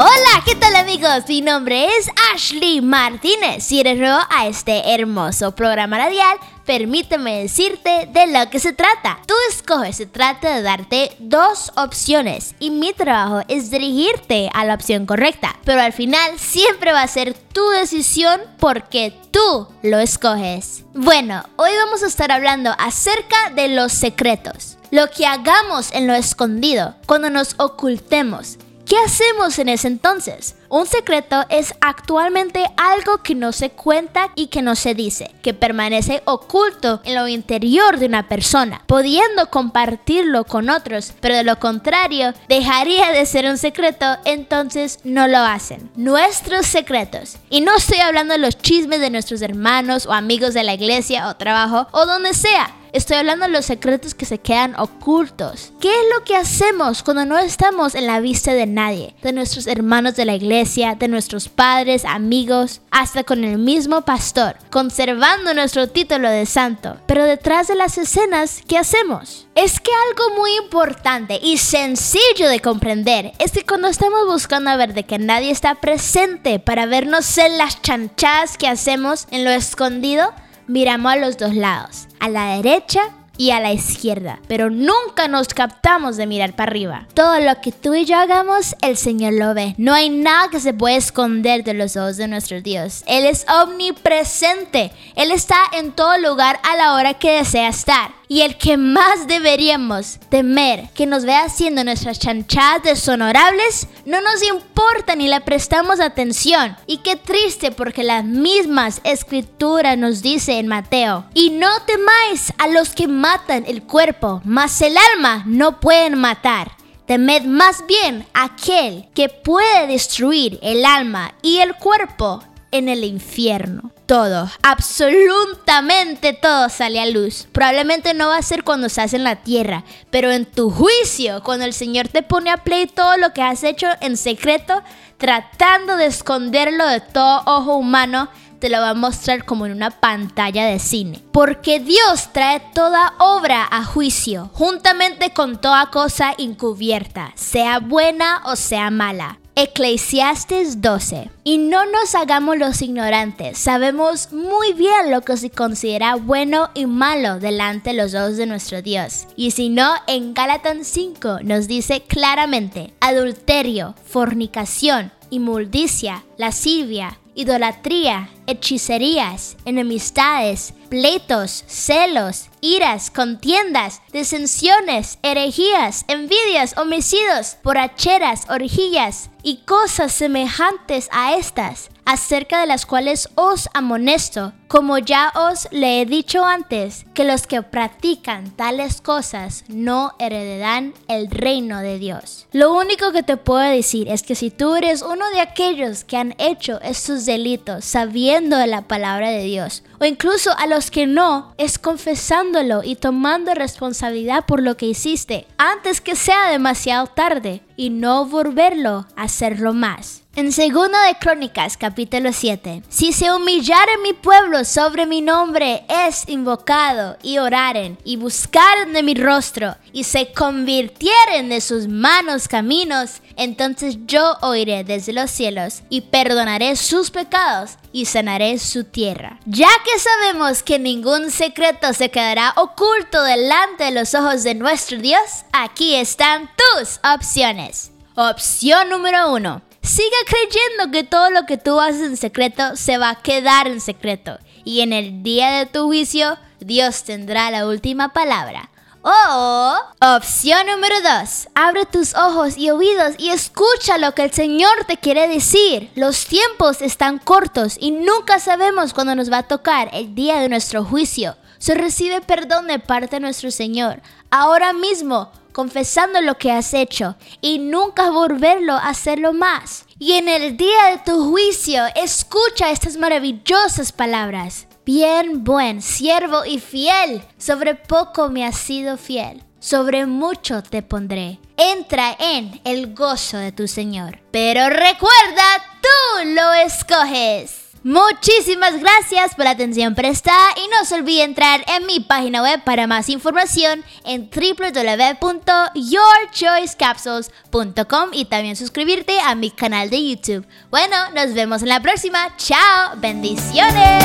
Hola, ¿qué tal amigos? Mi nombre es Ashley Martínez Si eres nuevo a este hermoso programa radial. Permíteme decirte de lo que se trata. Tú escoges, se trata de darte dos opciones y mi trabajo es dirigirte a la opción correcta. Pero al final siempre va a ser tu decisión porque tú lo escoges. Bueno, hoy vamos a estar hablando acerca de los secretos. Lo que hagamos en lo escondido, cuando nos ocultemos ¿Qué hacemos en ese entonces? Un secreto es actualmente algo que no se cuenta y que no se dice, que permanece oculto en lo interior de una persona, pudiendo compartirlo con otros, pero de lo contrario, dejaría de ser un secreto, entonces no lo hacen. Nuestros secretos. Y no estoy hablando de los chismes de nuestros hermanos o amigos de la iglesia o trabajo o donde sea. Estoy hablando de los secretos que se quedan ocultos. ¿Qué es lo que hacemos cuando no estamos en la vista de nadie? De nuestros hermanos de la iglesia, de nuestros padres, amigos, hasta con el mismo pastor, conservando nuestro título de santo. Pero detrás de las escenas, ¿qué hacemos? Es que algo muy importante y sencillo de comprender es que cuando estamos buscando a ver de que nadie está presente para vernos en las chanchadas que hacemos en lo escondido, miramos a los dos lados, a la derecha y a la izquierda, pero nunca nos captamos de mirar para arriba. Todo lo que tú y yo hagamos, el Señor lo ve. No hay nada que se pueda esconder de los ojos de nuestro Dios. Él es omnipresente. Él está en todo lugar a la hora que desea estar y el que más deberíamos temer que nos vea haciendo nuestras chanchadas deshonorables, no nos importa ni le prestamos atención. Y qué triste porque las mismas escrituras nos dice en Mateo, y no temáis a los que matan el cuerpo, mas el alma no pueden matar. Temed más bien aquel que puede destruir el alma y el cuerpo en el infierno. Todo, absolutamente todo sale a luz. Probablemente no va a ser cuando se hace en la tierra, pero en tu juicio, cuando el Señor te pone a play todo lo que has hecho en secreto, tratando de esconderlo de todo ojo humano, te lo va a mostrar como en una pantalla de cine. Porque Dios trae toda obra a juicio, juntamente con toda cosa encubierta, sea buena o sea mala. Eclesiastes 12. Y no nos hagamos los ignorantes, sabemos muy bien lo que se considera bueno y malo delante de los ojos de nuestro Dios. Y si no, en Gálatas 5 nos dice claramente, adulterio, fornicación, inmundicia, lascivia, idolatría, hechicerías, enemistades, pleitos, celos, iras, contiendas, disensiones, herejías, envidias, homicidios, porracheras, orgías y cosas semejantes a estas, acerca de las cuales os amonesto, como ya os le he dicho antes, que los que practican tales cosas no heredarán el reino de Dios. Lo único que te puedo decir es que si tú eres uno de aquellos que han hecho estos delitos sabiendo de la palabra de Dios, o incluso a los que no, es confesándolo y tomando responsabilidad por lo que hiciste, antes que sea demasiado tarde, y no volverlo a hacerlo más. En segundo de Crónicas, capítulo 7. Si se humillare mi pueblo sobre mi nombre, es invocado, y oraren, y buscaren de mi rostro, y se convirtieren de sus manos caminos, entonces yo oiré desde los cielos, y perdonaré sus pecados, y sanaré su tierra. Ya que sabemos que ningún secreto se quedará oculto delante de los ojos de nuestro Dios, aquí están tus opciones. Opción número 1 Siga creyendo que todo lo que tú haces en secreto se va a quedar en secreto y en el día de tu juicio Dios tendrá la última palabra. O opción número 2. Abre tus ojos y oídos y escucha lo que el Señor te quiere decir. Los tiempos están cortos y nunca sabemos cuándo nos va a tocar el día de nuestro juicio. Se recibe perdón de parte de nuestro Señor. Ahora mismo, confesando lo que has hecho y nunca volverlo a hacerlo más. Y en el día de tu juicio, escucha estas maravillosas palabras. Bien buen siervo y fiel, sobre poco me has sido fiel, sobre mucho te pondré. Entra en el gozo de tu Señor. Pero recuerda, tú lo escoges. Muchísimas gracias por la atención prestada y no se olvide entrar en mi página web para más información en www.yourchoicecapsules.com y también suscribirte a mi canal de YouTube. Bueno, nos vemos en la próxima. Chao, bendiciones.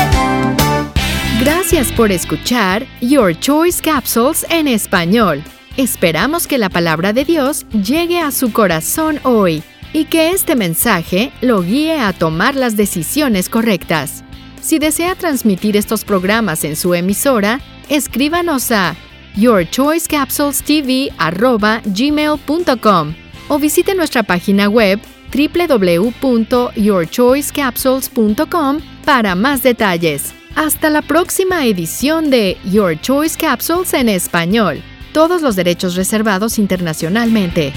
Gracias por escuchar Your Choice Capsules en español. Esperamos que la palabra de Dios llegue a su corazón hoy y que este mensaje lo guíe a tomar las decisiones correctas. Si desea transmitir estos programas en su emisora, escríbanos a yourchoicecapsulestv@gmail.com o visite nuestra página web www.yourchoicecapsules.com para más detalles. Hasta la próxima edición de Your Choice Capsules en español. Todos los derechos reservados internacionalmente.